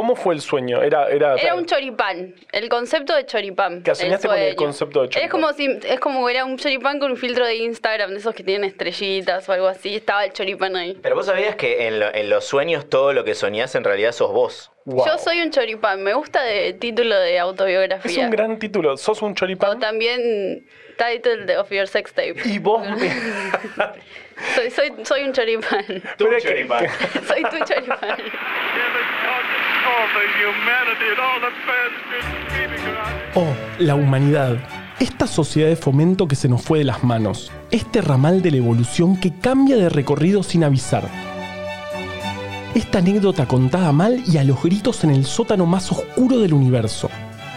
¿Cómo fue el sueño? Era, era, Era un choripán, el concepto de choripán. Que soñaste el con el concepto de choripán. Es como si es como era un choripán con un filtro de Instagram, de esos que tienen estrellitas o algo así. Estaba el choripán ahí. Pero vos sabías que en, lo- en los sueños todo lo que soñás en realidad sos vos. Wow. Yo soy un choripán, me gusta de título de autobiografía. Es un gran título. ¿Sos un O choripán? también title de- of your sex tape. Y vos... Soy, soy, soy un choripán. Que- choripán. soy tu choripán. Oh, la humanidad. Esta sociedad de fomento que se nos fue de las manos. Este ramal de la evolución que cambia de recorrido sin avisar. Esta anécdota contada mal y a los gritos en el sótano más oscuro del universo.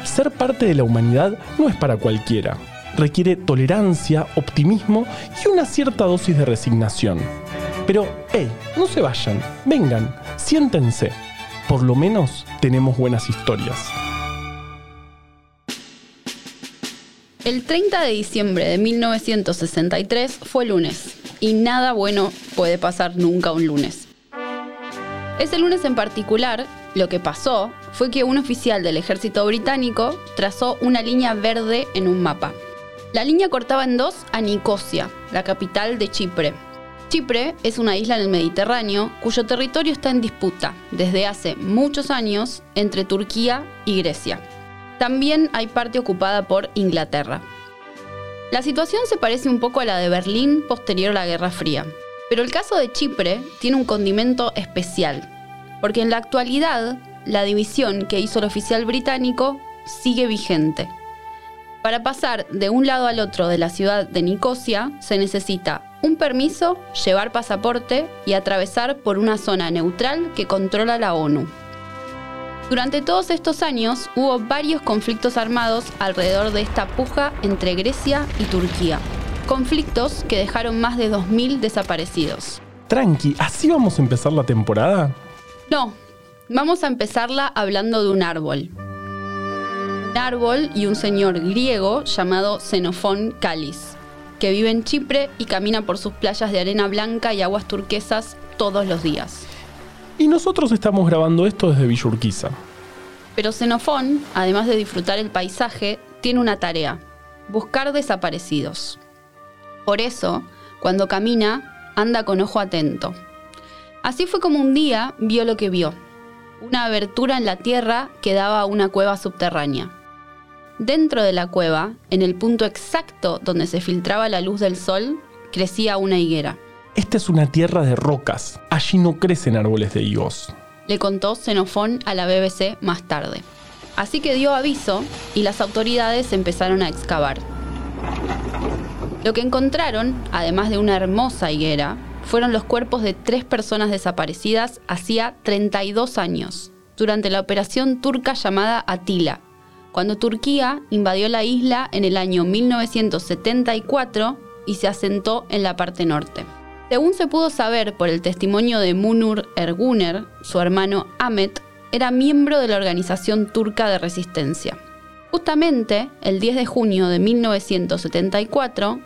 Ser parte de la humanidad no es para cualquiera. Requiere tolerancia, optimismo y una cierta dosis de resignación. Pero, hey, no se vayan, vengan, siéntense. Por lo menos tenemos buenas historias. El 30 de diciembre de 1963 fue lunes y nada bueno puede pasar nunca un lunes. Ese lunes en particular, lo que pasó fue que un oficial del ejército británico trazó una línea verde en un mapa. La línea cortaba en dos a Nicosia, la capital de Chipre. Chipre es una isla en el Mediterráneo cuyo territorio está en disputa desde hace muchos años entre Turquía y Grecia. También hay parte ocupada por Inglaterra. La situación se parece un poco a la de Berlín posterior a la Guerra Fría, pero el caso de Chipre tiene un condimento especial, porque en la actualidad la división que hizo el oficial británico sigue vigente. Para pasar de un lado al otro de la ciudad de Nicosia se necesita un permiso, llevar pasaporte y atravesar por una zona neutral que controla la ONU. Durante todos estos años hubo varios conflictos armados alrededor de esta puja entre Grecia y Turquía. Conflictos que dejaron más de 2.000 desaparecidos. Tranqui, ¿así vamos a empezar la temporada? No, vamos a empezarla hablando de un árbol. Un árbol y un señor griego llamado Xenofón Calis, que vive en Chipre y camina por sus playas de arena blanca y aguas turquesas todos los días. Y nosotros estamos grabando esto desde Villurquiza. Pero Xenofón, además de disfrutar el paisaje, tiene una tarea, buscar desaparecidos. Por eso, cuando camina, anda con ojo atento. Así fue como un día vio lo que vio, una abertura en la tierra que daba a una cueva subterránea. Dentro de la cueva, en el punto exacto donde se filtraba la luz del sol, crecía una higuera. Esta es una tierra de rocas. Allí no crecen árboles de higos. le contó Xenofón a la BBC más tarde. Así que dio aviso y las autoridades empezaron a excavar. Lo que encontraron, además de una hermosa higuera, fueron los cuerpos de tres personas desaparecidas hacía 32 años, durante la operación turca llamada Atila, cuando Turquía invadió la isla en el año 1974 y se asentó en la parte norte. Según se pudo saber por el testimonio de Munur Erguner, su hermano Ahmet era miembro de la organización turca de resistencia. Justamente el 10 de junio de 1974,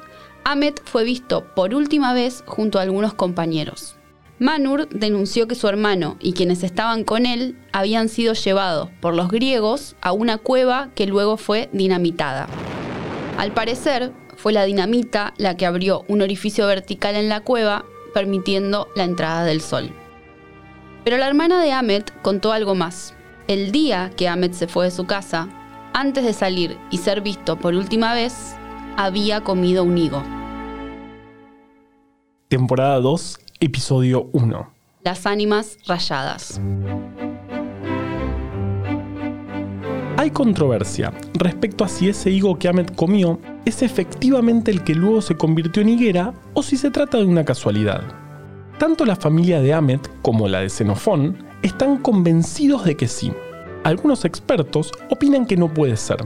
Ahmet fue visto por última vez junto a algunos compañeros. Manur denunció que su hermano y quienes estaban con él habían sido llevados por los griegos a una cueva que luego fue dinamitada. Al parecer, fue la dinamita la que abrió un orificio vertical en la cueva, permitiendo la entrada del sol. Pero la hermana de Ahmet contó algo más. El día que Ahmet se fue de su casa, antes de salir y ser visto por última vez, había comido un higo. Temporada 2, episodio 1. Las ánimas rayadas. Hay controversia respecto a si ese higo que Ahmed comió es efectivamente el que luego se convirtió en higuera o si se trata de una casualidad. Tanto la familia de Ahmed como la de Xenofón están convencidos de que sí. Algunos expertos opinan que no puede ser.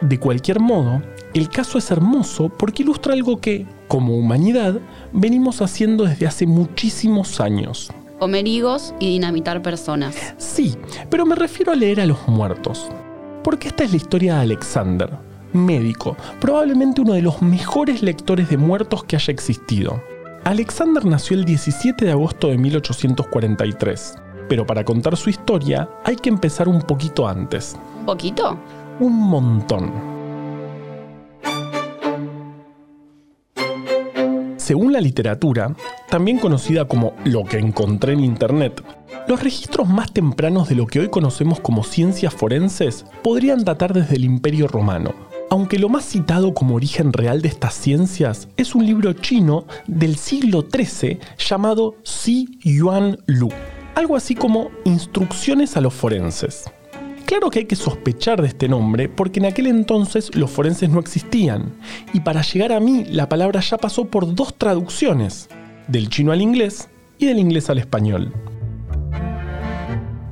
De cualquier modo, el caso es hermoso porque ilustra algo que, como humanidad, venimos haciendo desde hace muchísimos años. Comer higos y dinamitar personas. Sí, pero me refiero a leer a los muertos. Porque esta es la historia de Alexander, médico, probablemente uno de los mejores lectores de muertos que haya existido. Alexander nació el 17 de agosto de 1843. Pero para contar su historia hay que empezar un poquito antes. ¿Un poquito? Un montón. Según la literatura, también conocida como lo que encontré en Internet, los registros más tempranos de lo que hoy conocemos como ciencias forenses podrían datar desde el Imperio Romano, aunque lo más citado como origen real de estas ciencias es un libro chino del siglo XIII llamado Si Yuan Lu, algo así como Instrucciones a los forenses. Claro que hay que sospechar de este nombre porque en aquel entonces los forenses no existían, y para llegar a mí la palabra ya pasó por dos traducciones, del chino al inglés y del inglés al español.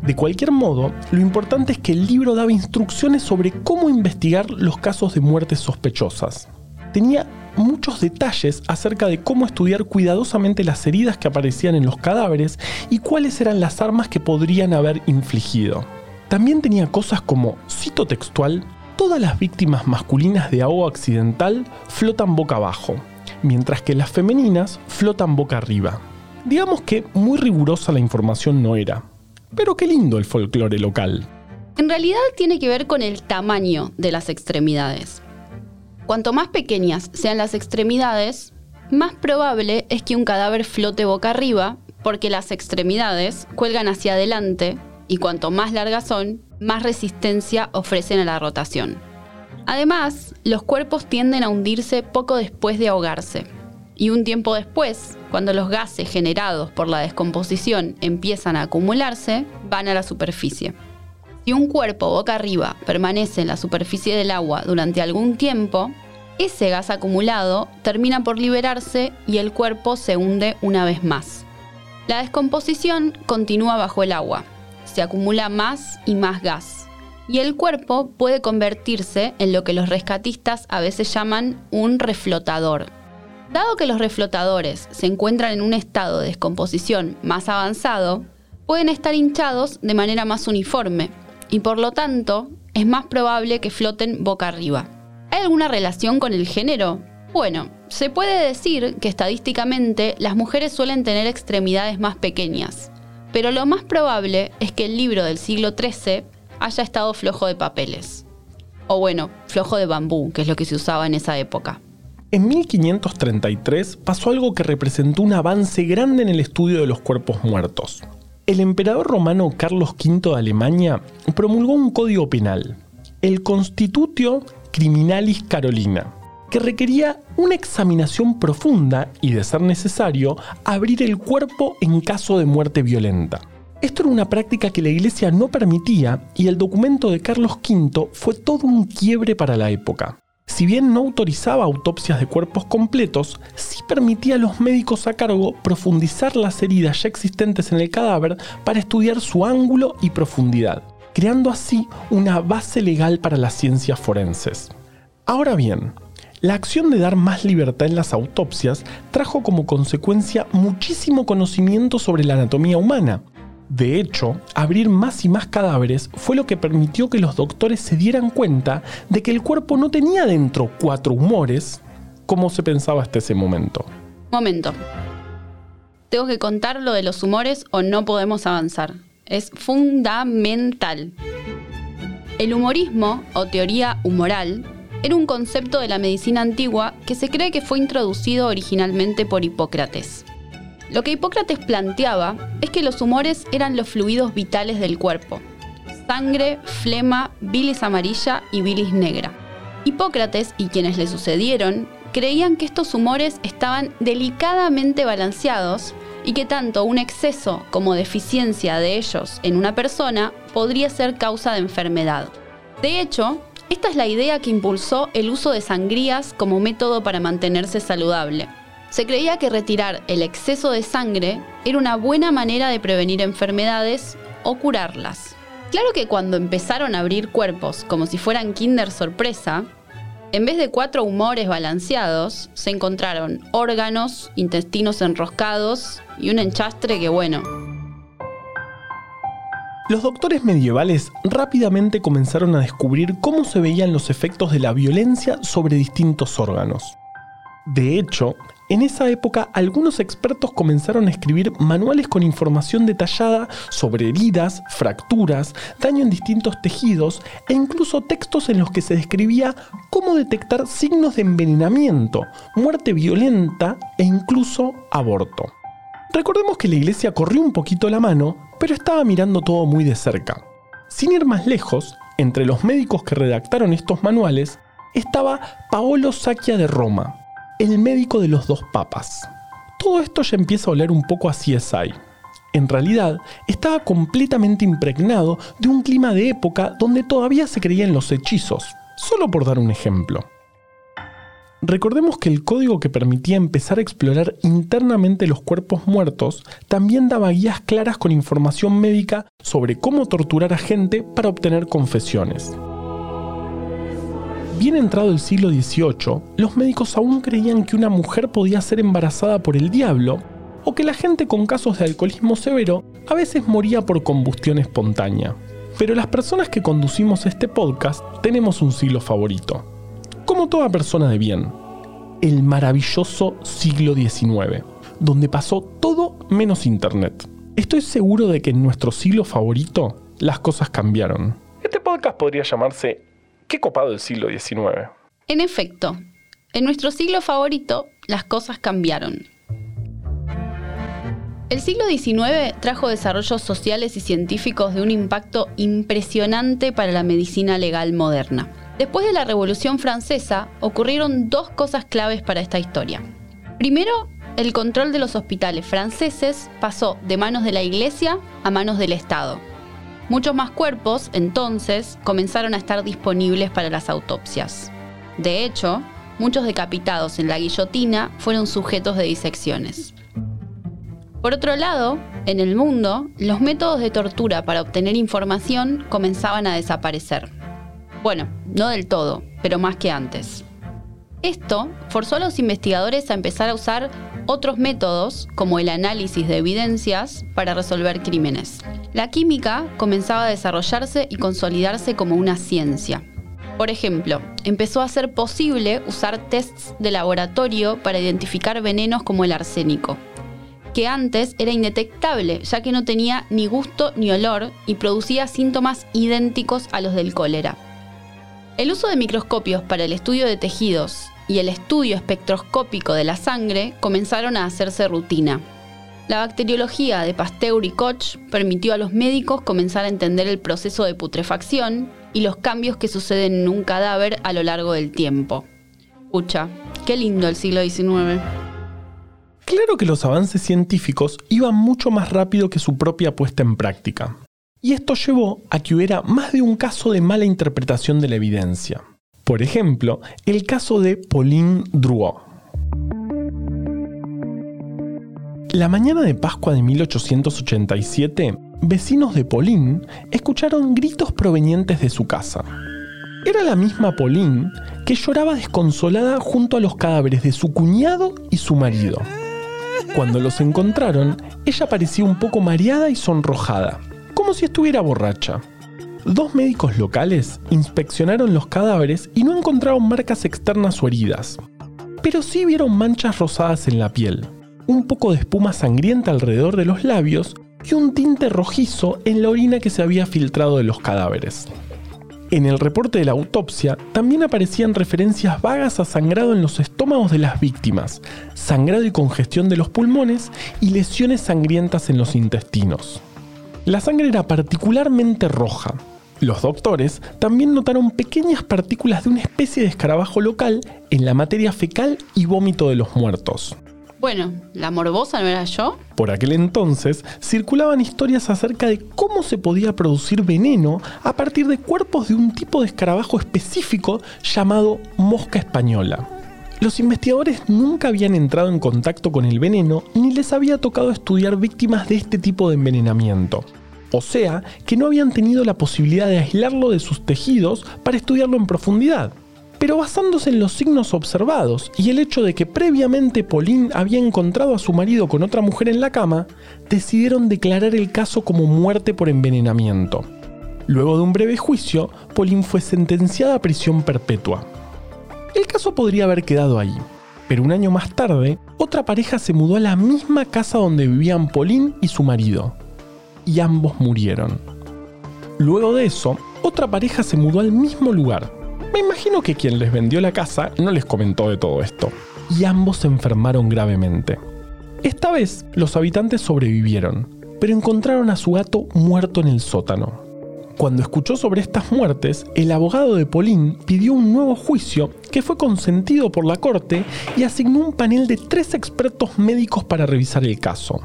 De cualquier modo, lo importante es que el libro daba instrucciones sobre cómo investigar los casos de muertes sospechosas. Tenía muchos detalles acerca de cómo estudiar cuidadosamente las heridas que aparecían en los cadáveres y cuáles eran las armas que podrían haber infligido. También tenía cosas como, cito textual, todas las víctimas masculinas de ahogo accidental flotan boca abajo, mientras que las femeninas flotan boca arriba. Digamos que muy rigurosa la información no era, pero qué lindo el folclore local. En realidad tiene que ver con el tamaño de las extremidades. Cuanto más pequeñas sean las extremidades, más probable es que un cadáver flote boca arriba, porque las extremidades cuelgan hacia adelante y cuanto más largas son, más resistencia ofrecen a la rotación. Además, los cuerpos tienden a hundirse poco después de ahogarse. Y un tiempo después, cuando los gases generados por la descomposición empiezan a acumularse, van a la superficie. Si un cuerpo boca arriba permanece en la superficie del agua durante algún tiempo, ese gas acumulado termina por liberarse y el cuerpo se hunde una vez más. La descomposición continúa bajo el agua, se acumula más y más gas. Y el cuerpo puede convertirse en lo que los rescatistas a veces llaman un reflotador. Dado que los reflotadores se encuentran en un estado de descomposición más avanzado, pueden estar hinchados de manera más uniforme y por lo tanto es más probable que floten boca arriba. ¿Hay alguna relación con el género? Bueno, se puede decir que estadísticamente las mujeres suelen tener extremidades más pequeñas, pero lo más probable es que el libro del siglo XIII haya estado flojo de papeles. O bueno, flojo de bambú, que es lo que se usaba en esa época. En 1533 pasó algo que representó un avance grande en el estudio de los cuerpos muertos. El emperador romano Carlos V de Alemania promulgó un código penal, el Constitutio Criminalis Carolina, que requería una examinación profunda y, de ser necesario, abrir el cuerpo en caso de muerte violenta. Esto era una práctica que la iglesia no permitía y el documento de Carlos V fue todo un quiebre para la época. Si bien no autorizaba autopsias de cuerpos completos, sí permitía a los médicos a cargo profundizar las heridas ya existentes en el cadáver para estudiar su ángulo y profundidad, creando así una base legal para las ciencias forenses. Ahora bien, la acción de dar más libertad en las autopsias trajo como consecuencia muchísimo conocimiento sobre la anatomía humana. De hecho, abrir más y más cadáveres fue lo que permitió que los doctores se dieran cuenta de que el cuerpo no tenía dentro cuatro humores, como se pensaba hasta ese momento. Momento. Tengo que contar lo de los humores o no podemos avanzar. Es fundamental. El humorismo o teoría humoral era un concepto de la medicina antigua que se cree que fue introducido originalmente por Hipócrates. Lo que Hipócrates planteaba es que los humores eran los fluidos vitales del cuerpo. Sangre, flema, bilis amarilla y bilis negra. Hipócrates y quienes le sucedieron creían que estos humores estaban delicadamente balanceados y que tanto un exceso como deficiencia de ellos en una persona podría ser causa de enfermedad. De hecho, esta es la idea que impulsó el uso de sangrías como método para mantenerse saludable. Se creía que retirar el exceso de sangre era una buena manera de prevenir enfermedades o curarlas. Claro que cuando empezaron a abrir cuerpos como si fueran Kinder sorpresa, en vez de cuatro humores balanceados, se encontraron órganos, intestinos enroscados y un enchastre que bueno, los doctores medievales rápidamente comenzaron a descubrir cómo se veían los efectos de la violencia sobre distintos órganos. De hecho, En esa época, algunos expertos comenzaron a escribir manuales con información detallada sobre heridas, fracturas, daño en distintos tejidos e incluso textos en los que se describía cómo detectar signos de envenenamiento, muerte violenta e incluso aborto. Recordemos que la iglesia corrió un poquito la mano, pero estaba mirando todo muy de cerca. Sin ir más lejos, entre los médicos que redactaron estos manuales estaba Paolo Sacchia de Roma, el médico de los dos papas. Todo esto ya empieza a oler un poco a CSI. En realidad, estaba completamente impregnado de un clima de época donde todavía se creían los hechizos, solo por dar un ejemplo. Recordemos que el código que permitía empezar a explorar internamente los cuerpos muertos también daba guías claras con información médica sobre cómo torturar a gente para obtener confesiones. Bien entrado el siglo XVIII, los médicos aún creían que una mujer podía ser embarazada por el diablo o que la gente con casos de alcoholismo severo a veces moría por combustión espontánea. Pero las personas que conducimos este podcast tenemos un siglo favorito. Como toda persona de bien, el maravilloso siglo XIX, donde pasó todo menos Internet. Estoy seguro de que en nuestro siglo favorito las cosas cambiaron. Este podcast podría llamarse Qué copado el siglo XIX. En efecto, en nuestro siglo favorito, las cosas cambiaron. El siglo XIX trajo desarrollos sociales y científicos de un impacto impresionante para la medicina legal moderna. Después de la Revolución Francesa, ocurrieron dos cosas claves para esta historia. Primero, el control de los hospitales franceses pasó de manos de la Iglesia a manos del Estado, Muchos más cuerpos, entonces, comenzaron a estar disponibles para las autopsias. De hecho, muchos decapitados en la guillotina fueron sujetos de disecciones. Por otro lado, en el mundo, los métodos de tortura para obtener información comenzaban a desaparecer. Bueno, no del todo, pero más que antes. Esto forzó a los investigadores a empezar a usar otros métodos, como el análisis de evidencias, para resolver crímenes. La química comenzaba a desarrollarse y consolidarse como una ciencia. Por ejemplo, empezó a ser posible usar tests de laboratorio para identificar venenos como el arsénico, que antes era indetectable ya que no tenía ni gusto ni olor y producía síntomas idénticos a los del cólera. El uso de microscopios para el estudio de tejidos y el estudio espectroscópico de la sangre comenzaron a hacerse rutina. La bacteriología de Pasteur y Koch permitió a los médicos comenzar a entender el proceso de putrefacción y los cambios que suceden en un cadáver a lo largo del tiempo. Pucha, qué lindo el siglo XIX. Claro que los avances científicos iban mucho más rápido que su propia puesta en práctica. Y esto llevó a que hubiera más de un caso de mala interpretación de la evidencia. Por ejemplo, el caso de Pauline Drouot. La mañana de Pascua de 1887, vecinos de Pauline escucharon gritos provenientes de su casa. Era la misma Pauline que lloraba desconsolada junto a los cadáveres de su cuñado y su marido. Cuando los encontraron, ella parecía un poco mareada y sonrojada, como si estuviera borracha. Dos médicos locales inspeccionaron los cadáveres y no encontraron marcas externas o heridas, pero sí vieron manchas rosadas en la piel, un poco de espuma sangrienta alrededor de los labios y un tinte rojizo en la orina que se había filtrado de los cadáveres. En el reporte de la autopsia también aparecían referencias vagas a sangrado en los estómagos de las víctimas, sangrado y congestión de los pulmones y lesiones sangrientas en los intestinos. La sangre era particularmente roja. Los doctores también notaron pequeñas partículas de una especie de escarabajo local en la materia fecal y vómito de los muertos. Bueno, ¿la morbosa no era yo? Por aquel entonces circulaban historias acerca de cómo se podía producir veneno a partir de cuerpos de un tipo de escarabajo específico llamado mosca española. Los investigadores nunca habían entrado en contacto con el veneno ni les había tocado estudiar víctimas de este tipo de envenenamiento. O sea, que no habían tenido la posibilidad de aislarlo de sus tejidos para estudiarlo en profundidad. Pero basándose en los signos observados y el hecho de que previamente Pauline había encontrado a su marido con otra mujer en la cama, decidieron declarar el caso como muerte por envenenamiento. Luego de un breve juicio, Pauline fue sentenciada a prisión perpetua. El caso podría haber quedado ahí, Pero un año más tarde, otra pareja se mudó a la misma casa donde vivían Pauline y su marido. Y ambos murieron. Luego de eso, otra pareja se mudó al mismo lugar. Me imagino que quien les vendió la casa no les comentó de todo esto. Y ambos se enfermaron gravemente. Esta vez, los habitantes sobrevivieron, pero encontraron a su gato muerto en el sótano. Cuando escuchó sobre estas muertes, el abogado de Pauline pidió un nuevo juicio que fue consentido por la corte y asignó un panel de tres expertos médicos para revisar el caso.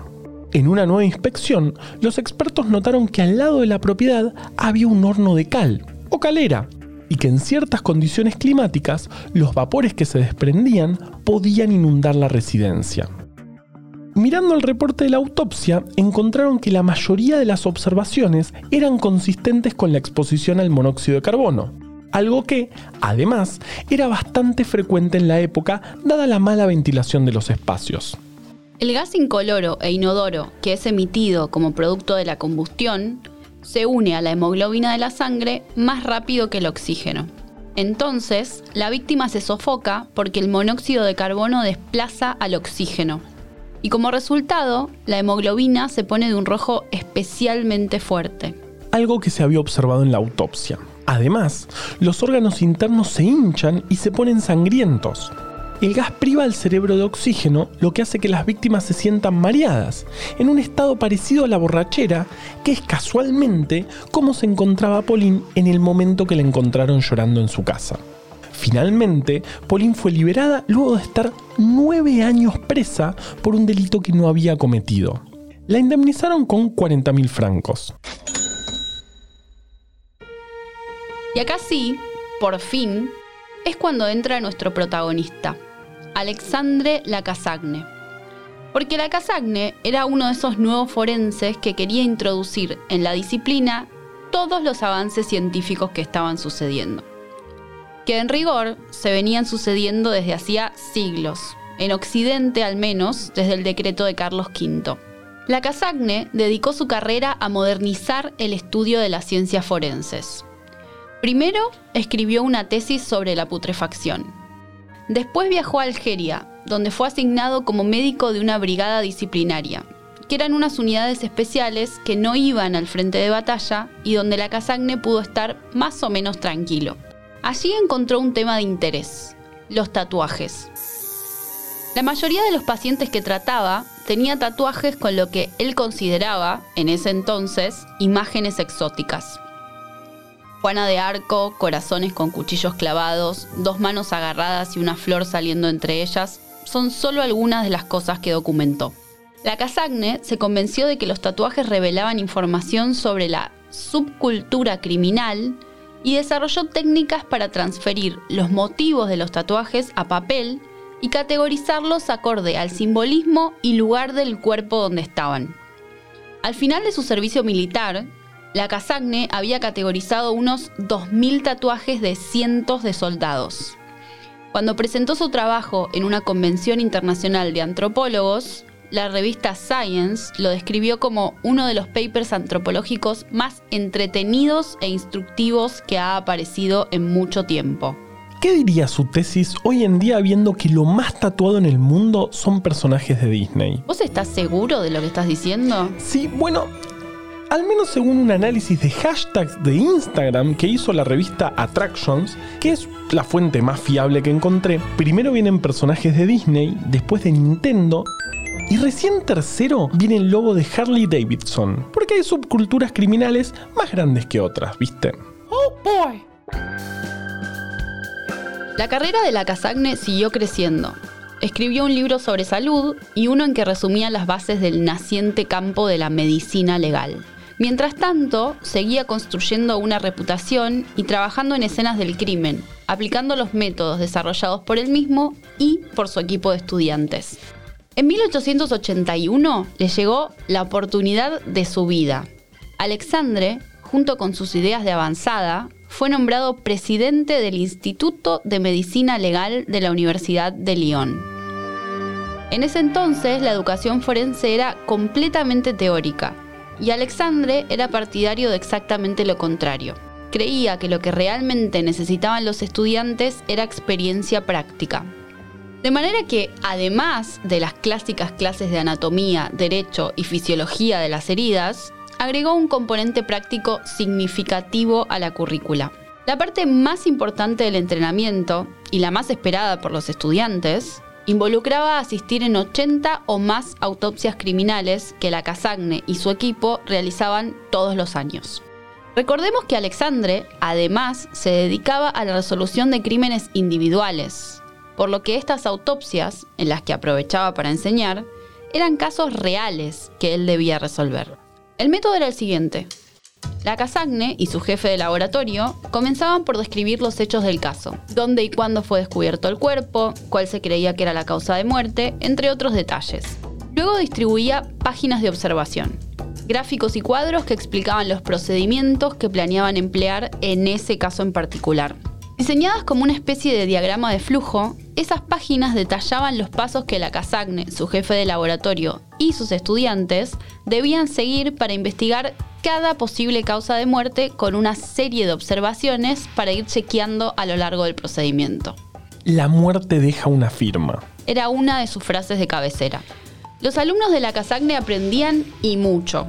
En una nueva inspección, los expertos notaron que al lado de la propiedad había un horno de cal, o calera, y que en ciertas condiciones climáticas los vapores que se desprendían podían inundar la residencia. Mirando el reporte de la autopsia, encontraron que la mayoría de las observaciones eran consistentes con la exposición al monóxido de carbono, algo que, además, era bastante frecuente en la época dada la mala ventilación de los espacios. El gas incoloro e inodoro que es emitido como producto de la combustión se une a la hemoglobina de la sangre más rápido que el oxígeno. Entonces, la víctima se sofoca porque el monóxido de carbono desplaza al oxígeno, y como resultado, la hemoglobina se pone de un rojo especialmente fuerte. Algo que se había observado en la autopsia. Además, los órganos internos se hinchan y se ponen sangrientos. El gas priva al cerebro de oxígeno, lo que hace que las víctimas se sientan mareadas, en un estado parecido a la borrachera, que es casualmente como se encontraba Pauline en el momento que la encontraron llorando en su casa. Finalmente, Pauline fue liberada luego de estar nueve años presa por un delito que no había cometido. La indemnizaron con 40.000 francos. Y acá sí, por fin, es cuando entra nuestro protagonista, Alexandre Lacasagne. Porque Lacasagne era uno de esos nuevos forenses que quería introducir en la disciplina todos los avances científicos que estaban sucediendo que en rigor se venían sucediendo desde hacía siglos, en Occidente al menos desde el decreto de Carlos V. La Casagne dedicó su carrera a modernizar el estudio de las ciencias forenses. Primero escribió una tesis sobre la putrefacción. Después viajó a Algeria, donde fue asignado como médico de una brigada disciplinaria, que eran unas unidades especiales que no iban al frente de batalla y donde la Casagne pudo estar más o menos tranquilo. Allí encontró un tema de interés, los tatuajes. La mayoría de los pacientes que trataba tenía tatuajes con lo que él consideraba, en ese entonces, imágenes exóticas. Juana de Arco, corazones con cuchillos clavados, dos manos agarradas y una flor saliendo entre ellas, son solo algunas de las cosas que documentó. La Casagne se convenció de que los tatuajes revelaban información sobre la subcultura criminal y desarrolló técnicas para transferir los motivos de los tatuajes a papel y categorizarlos acorde al simbolismo y lugar del cuerpo donde estaban. Al final de su servicio militar, la Casagne había categorizado unos 2.000 tatuajes de cientos de soldados. Cuando presentó su trabajo en una convención internacional de antropólogos, la revista Science lo describió como uno de los papers antropológicos más entretenidos e instructivos que ha aparecido en mucho tiempo. ¿Qué diría su tesis hoy en día viendo que lo más tatuado en el mundo son personajes de Disney? ¿Vos estás seguro de lo que estás diciendo? Sí, bueno, al menos según un análisis de hashtags de Instagram que hizo la revista Attractions, que es la fuente más fiable que encontré, primero vienen personajes de Disney, después de Nintendo y recién tercero viene el logo de Harley Davidson, porque hay subculturas criminales más grandes que otras, ¿viste? Oh boy. La carrera de la Casagne siguió creciendo. Escribió un libro sobre salud y uno en que resumía las bases del naciente campo de la medicina legal. Mientras tanto, seguía construyendo una reputación y trabajando en escenas del crimen, aplicando los métodos desarrollados por él mismo y por su equipo de estudiantes. En 1881 le llegó la oportunidad de su vida. Alexandre, junto con sus ideas de avanzada, fue nombrado presidente del Instituto de Medicina Legal de la Universidad de Lyon. En ese entonces la educación forense era completamente teórica y Alexandre era partidario de exactamente lo contrario. Creía que lo que realmente necesitaban los estudiantes era experiencia práctica. De manera que, además de las clásicas clases de anatomía, derecho y fisiología de las heridas, agregó un componente práctico significativo a la currícula. La parte más importante del entrenamiento, y la más esperada por los estudiantes, involucraba asistir en 80 o más autopsias criminales que la Casagne y su equipo realizaban todos los años. Recordemos que Alexandre, además, se dedicaba a la resolución de crímenes individuales, por lo que estas autopsias, en las que aprovechaba para enseñar, eran casos reales que él debía resolver. El método era el siguiente. La Casagne y su jefe de laboratorio comenzaban por describir los hechos del caso, dónde y cuándo fue descubierto el cuerpo, cuál se creía que era la causa de muerte, entre otros detalles. Luego distribuía páginas de observación, gráficos y cuadros que explicaban los procedimientos que planeaban emplear en ese caso en particular. Diseñadas como una especie de diagrama de flujo, esas páginas detallaban los pasos que la Casagne, su jefe de laboratorio y sus estudiantes debían seguir para investigar cada posible causa de muerte con una serie de observaciones para ir chequeando a lo largo del procedimiento. La muerte deja una firma. Era una de sus frases de cabecera. Los alumnos de la Casagne aprendían y mucho.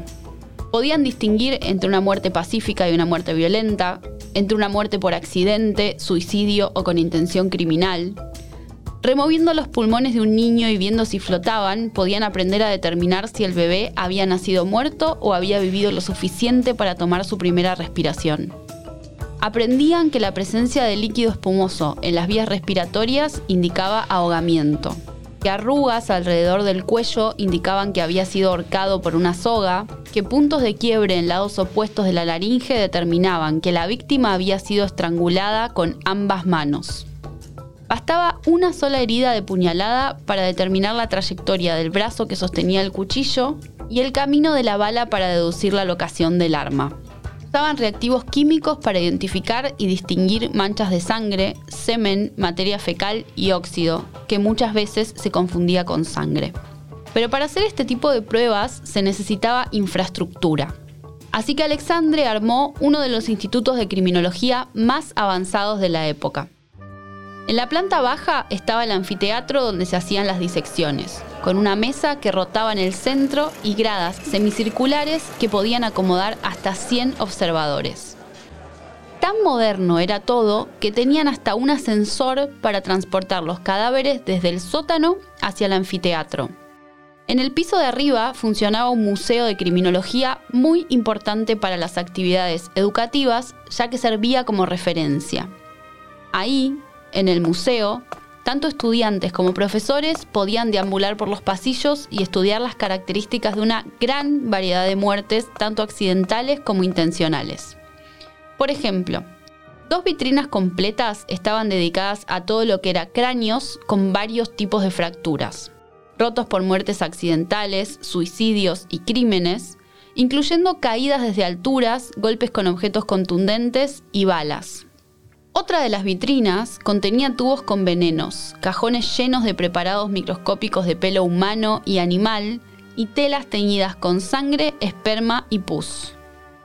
Podían distinguir entre una muerte pacífica y una muerte violenta, entre una muerte por accidente, suicidio o con intención criminal. Removiendo los pulmones de un niño y viendo si flotaban, podían aprender a determinar si el bebé había nacido muerto o había vivido lo suficiente para tomar su primera respiración. Aprendían que la presencia de líquido espumoso en las vías respiratorias indicaba ahogamiento, que arrugas alrededor del cuello indicaban que había sido ahorcado por una soga, que puntos de quiebre en lados opuestos de la laringe determinaban que la víctima había sido estrangulada con ambas manos. Bastaba una sola herida de puñalada para determinar la trayectoria del brazo que sostenía el cuchillo y el camino de la bala para deducir la locación del arma. Usaban reactivos químicos para identificar y distinguir manchas de sangre, semen, materia fecal y óxido, que muchas veces se confundía con sangre. Pero para hacer este tipo de pruebas se necesitaba infraestructura. Así que Alexandre armó uno de los institutos de criminología más avanzados de la época. En la planta baja estaba el anfiteatro donde se hacían las disecciones, con una mesa que rotaba en el centro y gradas semicirculares que podían acomodar hasta 100 observadores. Tan moderno era todo que tenían hasta un ascensor para transportar los cadáveres desde el sótano hacia el anfiteatro. En el piso de arriba funcionaba un museo de criminología muy importante para las actividades educativas, ya que servía como referencia. Ahí, en el museo, tanto estudiantes como profesores podían deambular por los pasillos y estudiar las características de una gran variedad de muertes, tanto accidentales como intencionales. Por ejemplo, dos vitrinas completas estaban dedicadas a todo lo que era cráneos con varios tipos de fracturas, rotos por muertes accidentales, suicidios y crímenes, incluyendo caídas desde alturas, golpes con objetos contundentes y balas, otra de las vitrinas contenía tubos con venenos, cajones llenos de preparados microscópicos de pelo humano y animal y telas teñidas con sangre, esperma y pus.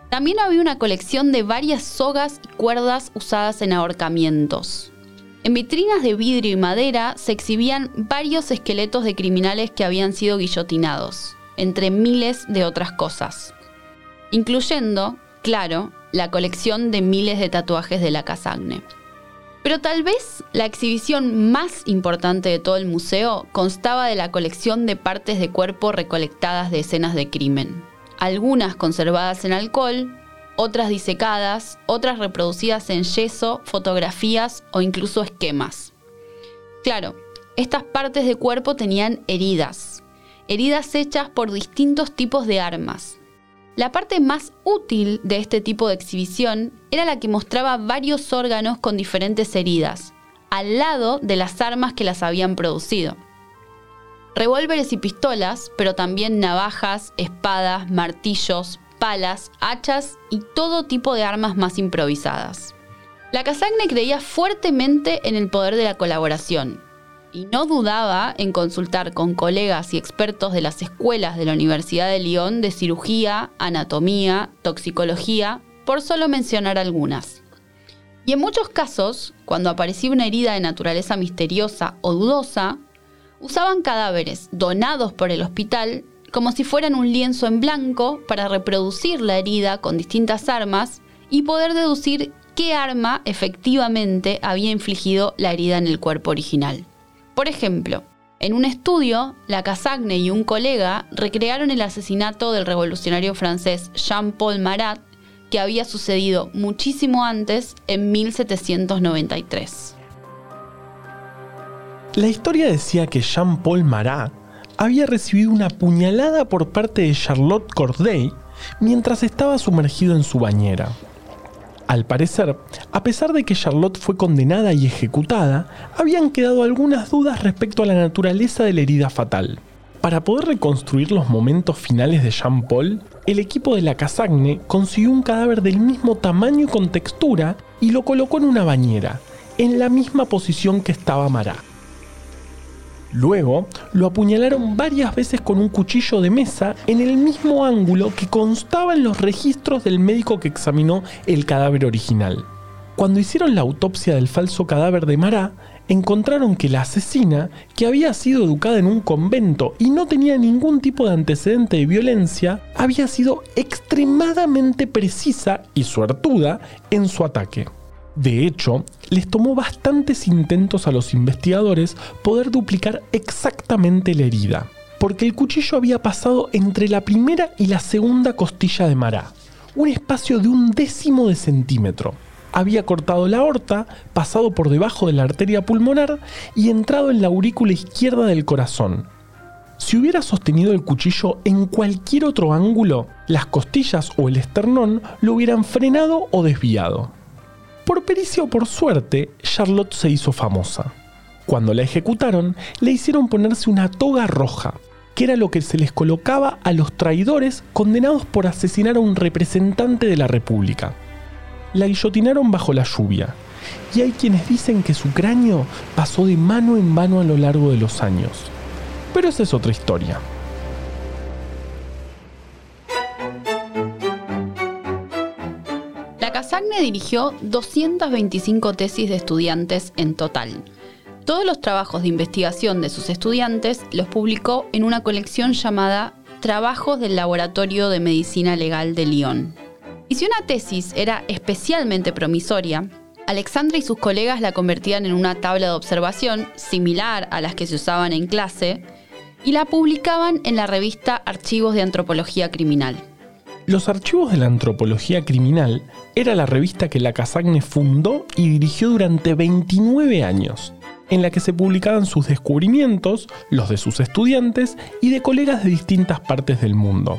También había una colección de varias sogas y cuerdas usadas en ahorcamientos. En vitrinas de vidrio y madera se exhibían varios esqueletos de criminales que habían sido guillotinados, entre miles de otras cosas, incluyendo, claro, la colección de miles de tatuajes de la Casagne. Pero tal vez la exhibición más importante de todo el museo constaba de la colección de partes de cuerpo recolectadas de escenas de crimen. Algunas conservadas en alcohol, otras disecadas, otras reproducidas en yeso, fotografías o incluso esquemas. Claro, estas partes de cuerpo tenían heridas, heridas hechas por distintos tipos de armas, la parte más útil de este tipo de exhibición era la que mostraba varios órganos con diferentes heridas, al lado de las armas que las habían producido. Revólveres y pistolas, pero también navajas, espadas, martillos, palas, hachas y todo tipo de armas más improvisadas. La Casagne creía fuertemente en el poder de la colaboración y no dudaba en consultar con colegas y expertos de las escuelas de la Universidad de Lyon de cirugía, anatomía, toxicología, por solo mencionar algunas. Y en muchos casos, cuando aparecía una herida de naturaleza misteriosa o dudosa, usaban cadáveres donados por el hospital como si fueran un lienzo en blanco para reproducir la herida con distintas armas y poder deducir qué arma efectivamente había infligido la herida en el cuerpo original. Por ejemplo, en un estudio, la Casagne y un colega recrearon el asesinato del revolucionario francés Jean-Paul Marat, que había sucedido muchísimo antes, en 1793. La historia decía que Jean-Paul Marat había recibido una puñalada por parte de Charlotte Corday mientras estaba sumergido en su bañera. Al parecer, a pesar de que Charlotte fue condenada y ejecutada, habían quedado algunas dudas respecto a la naturaleza de la herida fatal. Para poder reconstruir los momentos finales de Jean-Paul, el equipo de la Casagne consiguió un cadáver del mismo tamaño y con textura y lo colocó en una bañera, en la misma posición que estaba Marat. Luego, lo apuñalaron varias veces con un cuchillo de mesa en el mismo ángulo que constaba en los registros del médico que examinó el cadáver original. Cuando hicieron la autopsia del falso cadáver de Mará, encontraron que la asesina, que había sido educada en un convento y no tenía ningún tipo de antecedente de violencia, había sido extremadamente precisa y suertuda en su ataque. De hecho, les tomó bastantes intentos a los investigadores poder duplicar exactamente la herida, porque el cuchillo había pasado entre la primera y la segunda costilla de Mará, un espacio de un décimo de centímetro. Había cortado la aorta, pasado por debajo de la arteria pulmonar y entrado en la aurícula izquierda del corazón. Si hubiera sostenido el cuchillo en cualquier otro ángulo, las costillas o el esternón lo hubieran frenado o desviado. Por pericia o por suerte, Charlotte se hizo famosa. Cuando la ejecutaron, le hicieron ponerse una toga roja, que era lo que se les colocaba a los traidores condenados por asesinar a un representante de la República. La guillotinaron bajo la lluvia, y hay quienes dicen que su cráneo pasó de mano en mano a lo largo de los años. Pero esa es otra historia. Casagne dirigió 225 tesis de estudiantes en total. Todos los trabajos de investigación de sus estudiantes los publicó en una colección llamada Trabajos del Laboratorio de Medicina Legal de Lyon. Y si una tesis era especialmente promisoria, Alexandra y sus colegas la convertían en una tabla de observación similar a las que se usaban en clase y la publicaban en la revista Archivos de Antropología Criminal. Los Archivos de la Antropología Criminal era la revista que la Casagne fundó y dirigió durante 29 años, en la que se publicaban sus descubrimientos, los de sus estudiantes y de colegas de distintas partes del mundo.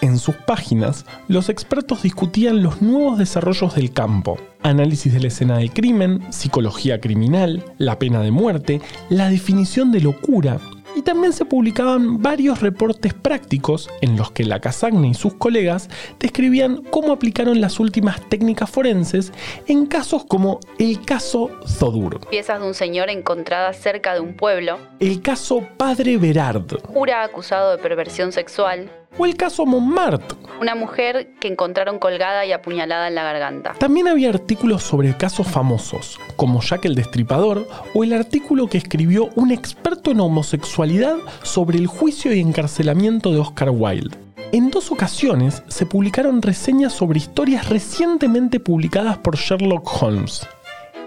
En sus páginas, los expertos discutían los nuevos desarrollos del campo, análisis de la escena del crimen, psicología criminal, la pena de muerte, la definición de locura y también se publicaban varios reportes prácticos en los que la Casagne y sus colegas describían cómo aplicaron las últimas técnicas forenses en casos como el caso Zodur. Piezas de un señor encontradas cerca de un pueblo. El caso Padre Berard. Jura acusado de perversión sexual o el caso Montmartre. Una mujer que encontraron colgada y apuñalada en la garganta. También había artículos sobre casos famosos, como Jack el Destripador, o el artículo que escribió un experto en homosexualidad sobre el juicio y encarcelamiento de Oscar Wilde. En dos ocasiones se publicaron reseñas sobre historias recientemente publicadas por Sherlock Holmes.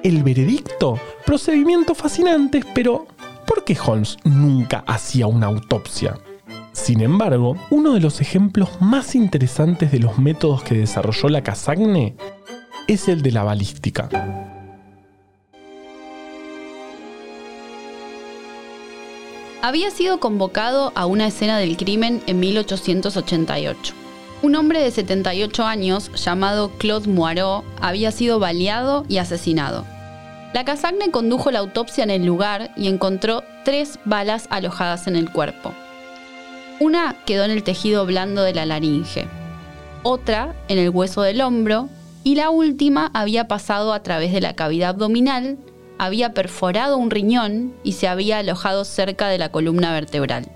El veredicto, procedimientos fascinantes, pero ¿por qué Holmes nunca hacía una autopsia? Sin embargo, uno de los ejemplos más interesantes de los métodos que desarrolló la Casagne es el de la balística. Había sido convocado a una escena del crimen en 1888. Un hombre de 78 años llamado Claude Moirot había sido baleado y asesinado. La Casagne condujo la autopsia en el lugar y encontró tres balas alojadas en el cuerpo. Una quedó en el tejido blando de la laringe, otra en el hueso del hombro y la última había pasado a través de la cavidad abdominal, había perforado un riñón y se había alojado cerca de la columna vertebral.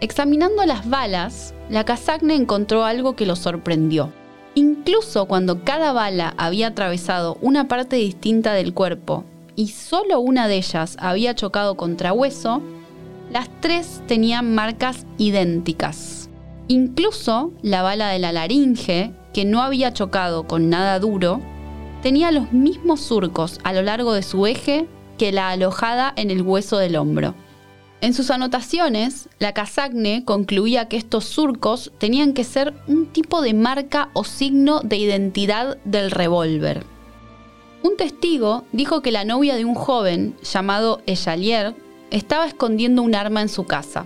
Examinando las balas, la Casagne encontró algo que lo sorprendió. Incluso cuando cada bala había atravesado una parte distinta del cuerpo y solo una de ellas había chocado contra hueso, las tres tenían marcas idénticas. Incluso la bala de la laringe, que no había chocado con nada duro, tenía los mismos surcos a lo largo de su eje que la alojada en el hueso del hombro. En sus anotaciones, la Casagne concluía que estos surcos tenían que ser un tipo de marca o signo de identidad del revólver. Un testigo dijo que la novia de un joven llamado Echalier estaba escondiendo un arma en su casa.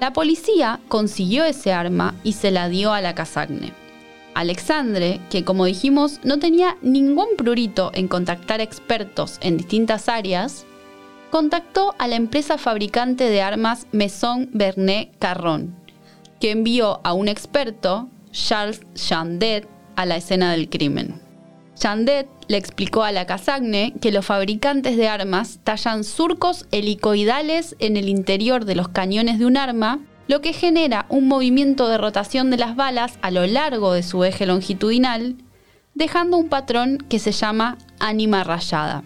La policía consiguió ese arma y se la dio a la Casagne. Alexandre, que como dijimos no tenía ningún prurito en contactar expertos en distintas áreas, contactó a la empresa fabricante de armas Maison Bernet Carron, que envió a un experto, Charles Chandet, a la escena del crimen. Chandet le explicó a la Casagne que los fabricantes de armas tallan surcos helicoidales en el interior de los cañones de un arma, lo que genera un movimiento de rotación de las balas a lo largo de su eje longitudinal, dejando un patrón que se llama ánima rayada.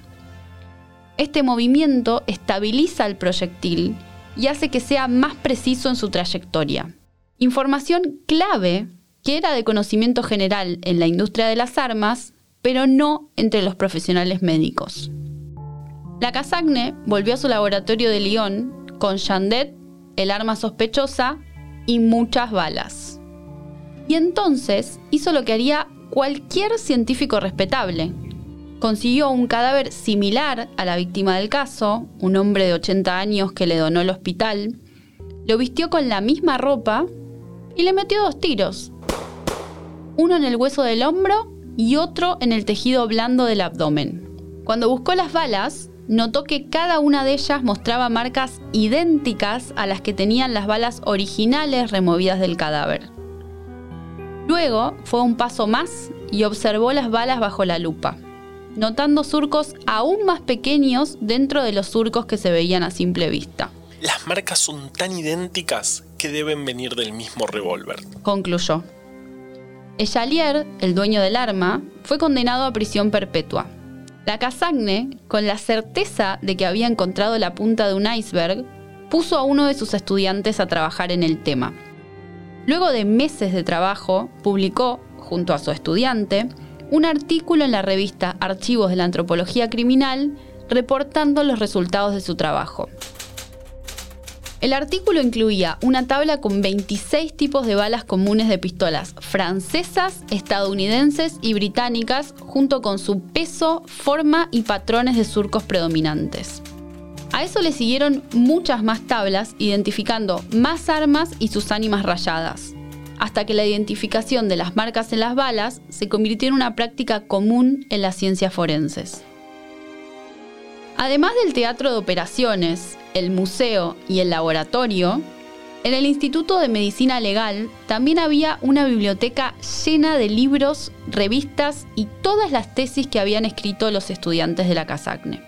Este movimiento estabiliza el proyectil y hace que sea más preciso en su trayectoria. Información clave que era de conocimiento general en la industria de las armas, pero no entre los profesionales médicos. La Casagne volvió a su laboratorio de Lyon con Chandet, el arma sospechosa y muchas balas. Y entonces hizo lo que haría cualquier científico respetable, consiguió un cadáver similar a la víctima del caso, un hombre de 80 años que le donó el hospital, lo vistió con la misma ropa y le metió dos tiros. Uno en el hueso del hombro y otro en el tejido blando del abdomen. Cuando buscó las balas, notó que cada una de ellas mostraba marcas idénticas a las que tenían las balas originales removidas del cadáver. Luego fue un paso más y observó las balas bajo la lupa notando surcos aún más pequeños dentro de los surcos que se veían a simple vista. Las marcas son tan idénticas que deben venir del mismo revólver. Concluyó. Echalier, el dueño del arma, fue condenado a prisión perpetua. La Casagne, con la certeza de que había encontrado la punta de un iceberg, puso a uno de sus estudiantes a trabajar en el tema. Luego de meses de trabajo, publicó, junto a su estudiante, un artículo en la revista Archivos de la Antropología Criminal reportando los resultados de su trabajo. El artículo incluía una tabla con 26 tipos de balas comunes de pistolas francesas, estadounidenses y británicas, junto con su peso, forma y patrones de surcos predominantes. A eso le siguieron muchas más tablas identificando más armas y sus ánimas rayadas, hasta que la identificación de las marcas en las balas se convirtió en una práctica común en las ciencias forenses. Además del teatro de operaciones, el museo y el laboratorio, en el Instituto de Medicina Legal también había una biblioteca llena de libros, revistas y todas las tesis que habían escrito los estudiantes de la Casacne.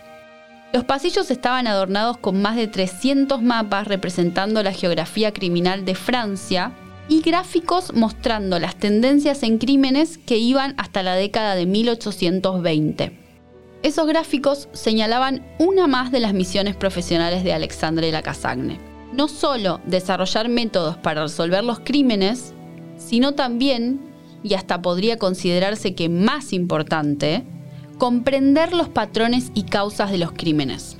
Los pasillos estaban adornados con más de 300 mapas representando la geografía criminal de Francia y gráficos mostrando las tendencias en crímenes que iban hasta la década de 1820. Esos gráficos señalaban una más de las misiones profesionales de Alexandre Lacasagne. No solo desarrollar métodos para resolver los crímenes, sino también, y hasta podría considerarse que más importante, comprender los patrones y causas de los crímenes.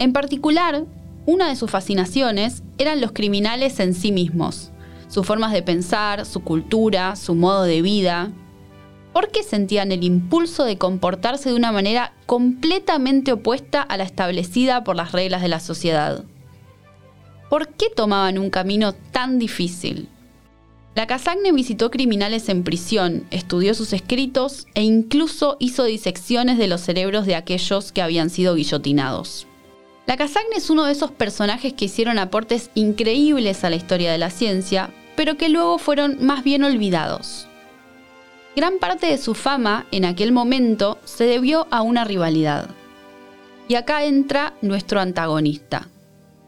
En particular, una de sus fascinaciones eran los criminales en sí mismos, sus formas de pensar, su cultura, su modo de vida. ¿Por qué sentían el impulso de comportarse de una manera completamente opuesta a la establecida por las reglas de la sociedad? ¿Por qué tomaban un camino tan difícil? La Casagne visitó criminales en prisión, estudió sus escritos e incluso hizo disecciones de los cerebros de aquellos que habían sido guillotinados. La Casagne es uno de esos personajes que hicieron aportes increíbles a la historia de la ciencia, pero que luego fueron más bien olvidados. Gran parte de su fama en aquel momento se debió a una rivalidad. Y acá entra nuestro antagonista,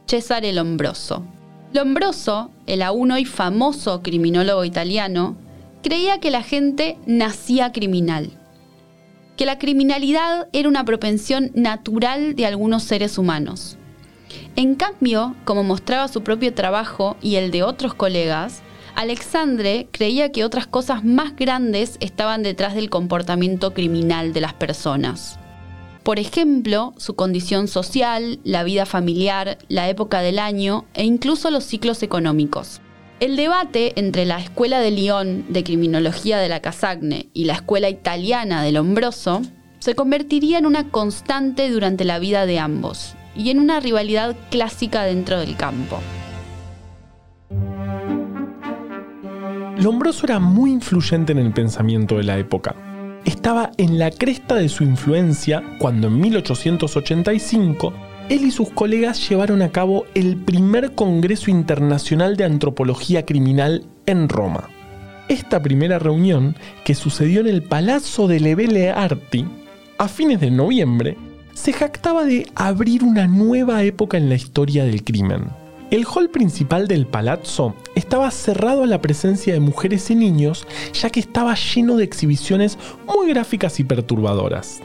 Cesare Lombroso. Lombroso, el aún hoy famoso criminólogo italiano, creía que la gente nacía criminal, que la criminalidad era una propensión natural de algunos seres humanos. En cambio, como mostraba su propio trabajo y el de otros colegas, Alexandre creía que otras cosas más grandes estaban detrás del comportamiento criminal de las personas. Por ejemplo, su condición social, la vida familiar, la época del año e incluso los ciclos económicos. El debate entre la Escuela de Lyon de Criminología de la Casagne y la Escuela Italiana de Lombroso se convertiría en una constante durante la vida de ambos y en una rivalidad clásica dentro del campo. Lombroso era muy influyente en el pensamiento de la época. Estaba en la cresta de su influencia cuando en 1885 él y sus colegas llevaron a cabo el primer Congreso Internacional de Antropología Criminal en Roma. Esta primera reunión, que sucedió en el Palazzo de Belle Arti a fines de noviembre, se jactaba de abrir una nueva época en la historia del crimen. El hall principal del palazzo estaba cerrado a la presencia de mujeres y niños, ya que estaba lleno de exhibiciones muy gráficas y perturbadoras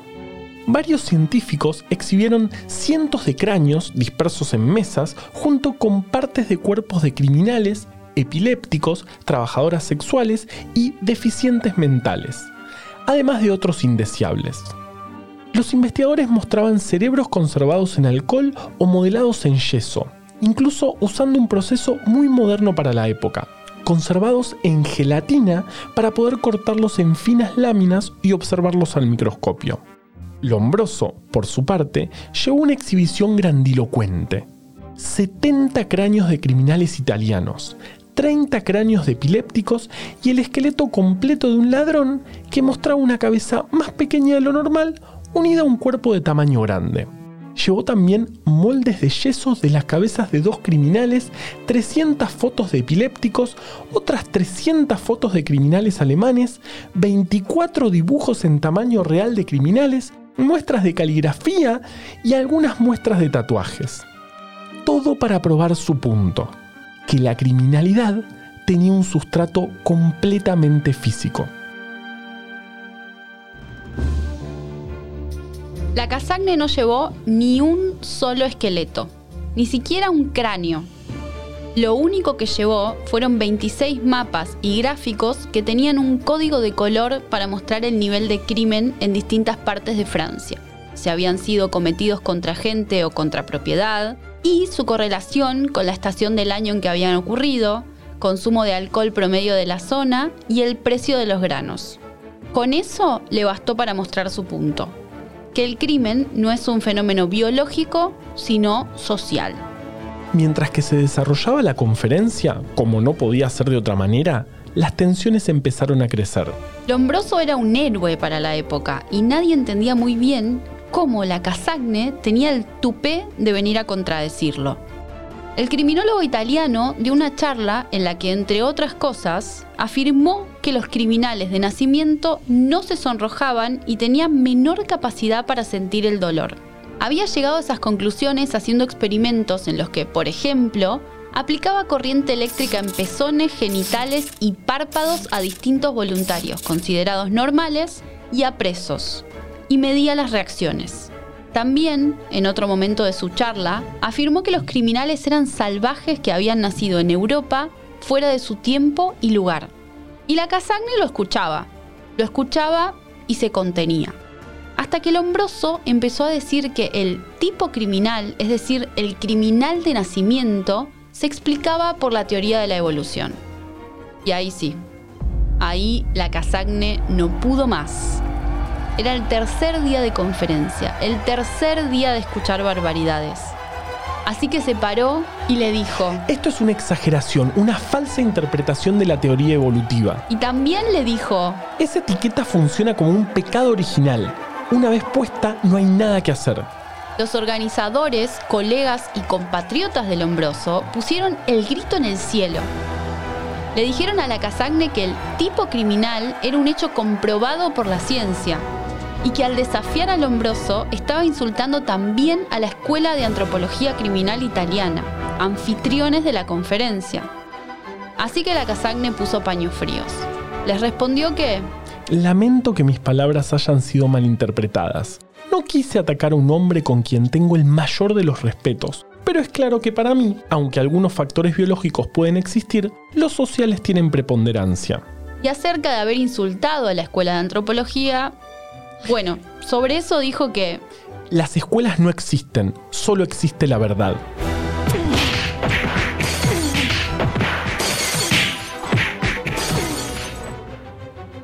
varios científicos exhibieron cientos de cráneos dispersos en mesas junto con partes de cuerpos de criminales, epilépticos, trabajadoras sexuales y deficientes mentales, además de otros indeseables. Los investigadores mostraban cerebros conservados en alcohol o modelados en yeso, incluso usando un proceso muy moderno para la época, conservados en gelatina para poder cortarlos en finas láminas y observarlos al microscopio. Lombroso, por su parte, llevó una exhibición grandilocuente. 70 cráneos de criminales italianos, 30 cráneos de epilépticos y el esqueleto completo de un ladrón que mostraba una cabeza más pequeña de lo normal unida a un cuerpo de tamaño grande. Llevó también moldes de yesos de las cabezas de dos criminales, 300 fotos de epilépticos, otras 300 fotos de criminales alemanes, 24 dibujos en tamaño real de criminales, muestras de caligrafía y algunas muestras de tatuajes. Todo para probar su punto, que la criminalidad tenía un sustrato completamente físico. La Casagne no llevó ni un solo esqueleto, ni siquiera un cráneo, lo único que llevó fueron 26 mapas y gráficos que tenían un código de color para mostrar el nivel de crimen en distintas partes de Francia. Si habían sido cometidos contra gente o contra propiedad, y su correlación con la estación del año en que habían ocurrido, consumo de alcohol promedio de la zona y el precio de los granos. Con eso le bastó para mostrar su punto, que el crimen no es un fenómeno biológico, sino social. Mientras que se desarrollaba la conferencia, como no podía ser de otra manera, las tensiones empezaron a crecer. Lombroso era un héroe para la época y nadie entendía muy bien cómo la Casagne tenía el tupé de venir a contradecirlo. El criminólogo italiano dio una charla en la que, entre otras cosas, afirmó que los criminales de nacimiento no se sonrojaban y tenían menor capacidad para sentir el dolor había llegado a esas conclusiones haciendo experimentos en los que, por ejemplo, aplicaba corriente eléctrica en pezones, genitales y párpados a distintos voluntarios considerados normales y a presos, y medía las reacciones. También, en otro momento de su charla, afirmó que los criminales eran salvajes que habían nacido en Europa fuera de su tiempo y lugar. Y la Casagne lo escuchaba, lo escuchaba y se contenía hasta que Lombroso empezó a decir que el tipo criminal, es decir, el criminal de nacimiento, se explicaba por la teoría de la evolución. Y ahí sí, ahí la Casagne no pudo más. Era el tercer día de conferencia, el tercer día de escuchar barbaridades. Así que se paró y le dijo, Esto es una exageración, una falsa interpretación de la teoría evolutiva. Y también le dijo, Esa etiqueta funciona como un pecado original una vez puesta no hay nada que hacer. Los organizadores, colegas y compatriotas del Lombroso pusieron el grito en el cielo. Le dijeron a la Casagne que el tipo criminal era un hecho comprobado por la ciencia y que al desafiar al Lombroso estaba insultando también a la Escuela de Antropología Criminal Italiana, anfitriones de la conferencia. Así que la Casagne puso paños fríos. les respondió que Lamento que mis palabras hayan sido malinterpretadas. No quise atacar a un hombre con quien tengo el mayor de los respetos, pero es claro que para mí, aunque algunos factores biológicos pueden existir, los sociales tienen preponderancia. Y acerca de haber insultado a la escuela de antropología, bueno, sobre eso dijo que Las escuelas no existen, solo existe la verdad.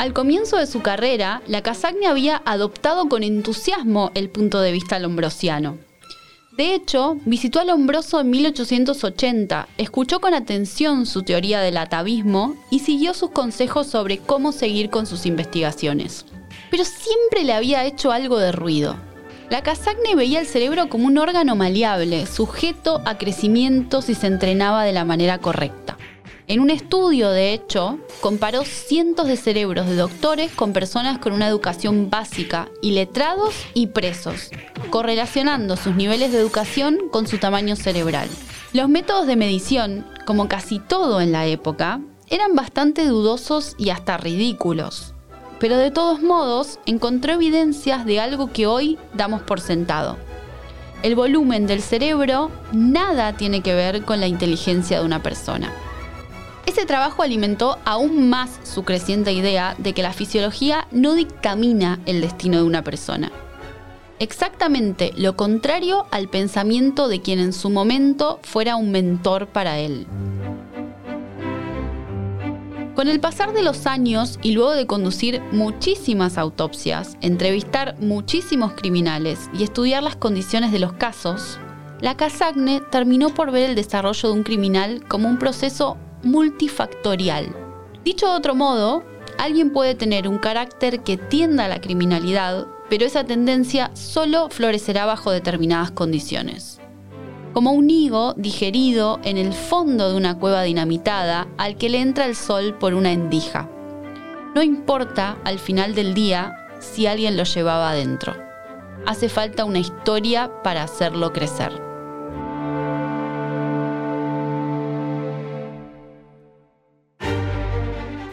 al comienzo de su carrera, la Casacne había adoptado con entusiasmo el punto de vista lombrosiano. De hecho, visitó a Lombroso en 1880, escuchó con atención su teoría del atavismo y siguió sus consejos sobre cómo seguir con sus investigaciones. Pero siempre le había hecho algo de ruido. La Casacne veía el cerebro como un órgano maleable, sujeto a crecimiento si se entrenaba de la manera correcta. En un estudio, de hecho, comparó cientos de cerebros de doctores con personas con una educación básica, y letrados y presos, correlacionando sus niveles de educación con su tamaño cerebral. Los métodos de medición, como casi todo en la época, eran bastante dudosos y hasta ridículos. Pero de todos modos, encontró evidencias de algo que hoy damos por sentado. El volumen del cerebro nada tiene que ver con la inteligencia de una persona. Ese trabajo alimentó aún más su creciente idea de que la fisiología no dictamina el destino de una persona. Exactamente lo contrario al pensamiento de quien en su momento fuera un mentor para él. Con el pasar de los años y luego de conducir muchísimas autopsias, entrevistar muchísimos criminales y estudiar las condiciones de los casos, la Casagne terminó por ver el desarrollo de un criminal como un proceso multifactorial. Dicho de otro modo, alguien puede tener un carácter que tienda a la criminalidad, pero esa tendencia solo florecerá bajo determinadas condiciones. Como un higo digerido en el fondo de una cueva dinamitada al que le entra el sol por una endija. No importa al final del día si alguien lo llevaba adentro. Hace falta una historia para hacerlo crecer.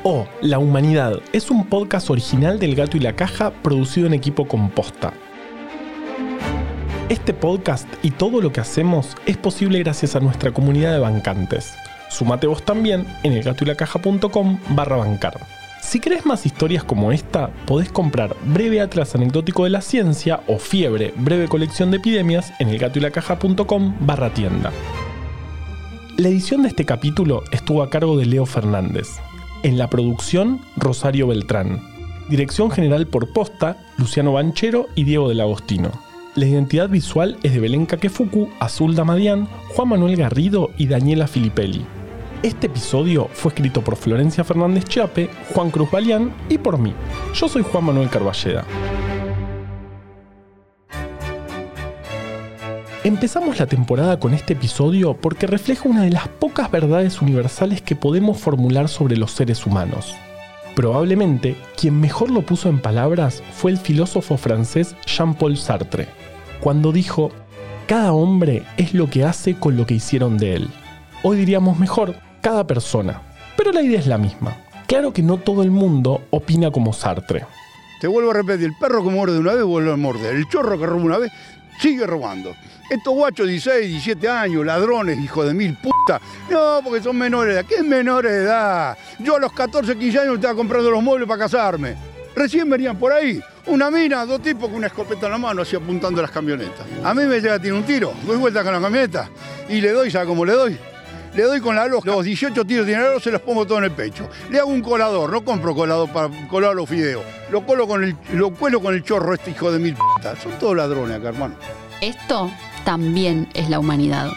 Oh, La Humanidad es un podcast original del Gato y la Caja producido en equipo Composta. Este podcast y todo lo que hacemos es posible gracias a nuestra comunidad de bancantes. Sumate vos también en elgatoylacaja.com barra bancar. Si querés más historias como esta, podés comprar Breve Atlas Anecdótico de la Ciencia o Fiebre, breve colección de epidemias en elgatoylacaja.com barra tienda. La edición de este capítulo estuvo a cargo de Leo Fernández. En la producción, Rosario Beltrán. Dirección general por posta, Luciano Banchero y Diego del Agostino. La identidad visual es de Belén Kakefuku, Azul Damadian, Juan Manuel Garrido y Daniela Filipelli. Este episodio fue escrito por Florencia Fernández Chiape, Juan Cruz Balián y por mí. Yo soy Juan Manuel Carballeda. Empezamos la temporada con este episodio porque refleja una de las pocas verdades universales que podemos formular sobre los seres humanos. Probablemente quien mejor lo puso en palabras fue el filósofo francés Jean-Paul Sartre, cuando dijo, cada hombre es lo que hace con lo que hicieron de él. Hoy diríamos mejor, cada persona. Pero la idea es la misma. Claro que no todo el mundo opina como Sartre. Te vuelvo a repetir, el perro que muerde una vez vuelve a morder. El chorro que roba una vez sigue robando. Estos guachos de 16, 17 años, ladrones, hijo de mil puta. No, porque son menores de edad. ¿Qué es menores de edad? Yo a los 14, 15 años estaba comprando los muebles para casarme. Recién venían por ahí. Una mina, dos tipos con una escopeta en la mano, así apuntando las camionetas. A mí me llega tirar un tiro, doy vuelta con la camioneta y le doy, ¿sabe cómo le doy? Le doy con la loja, los 18 tiros de dinero se los pongo todo en el pecho. Le hago un colador, no compro colador para colar los fideos. Lo, colo con lo cuelo con el chorro este hijo de mil putas. Son todos ladrones acá, hermano. Esto también es la humanidad.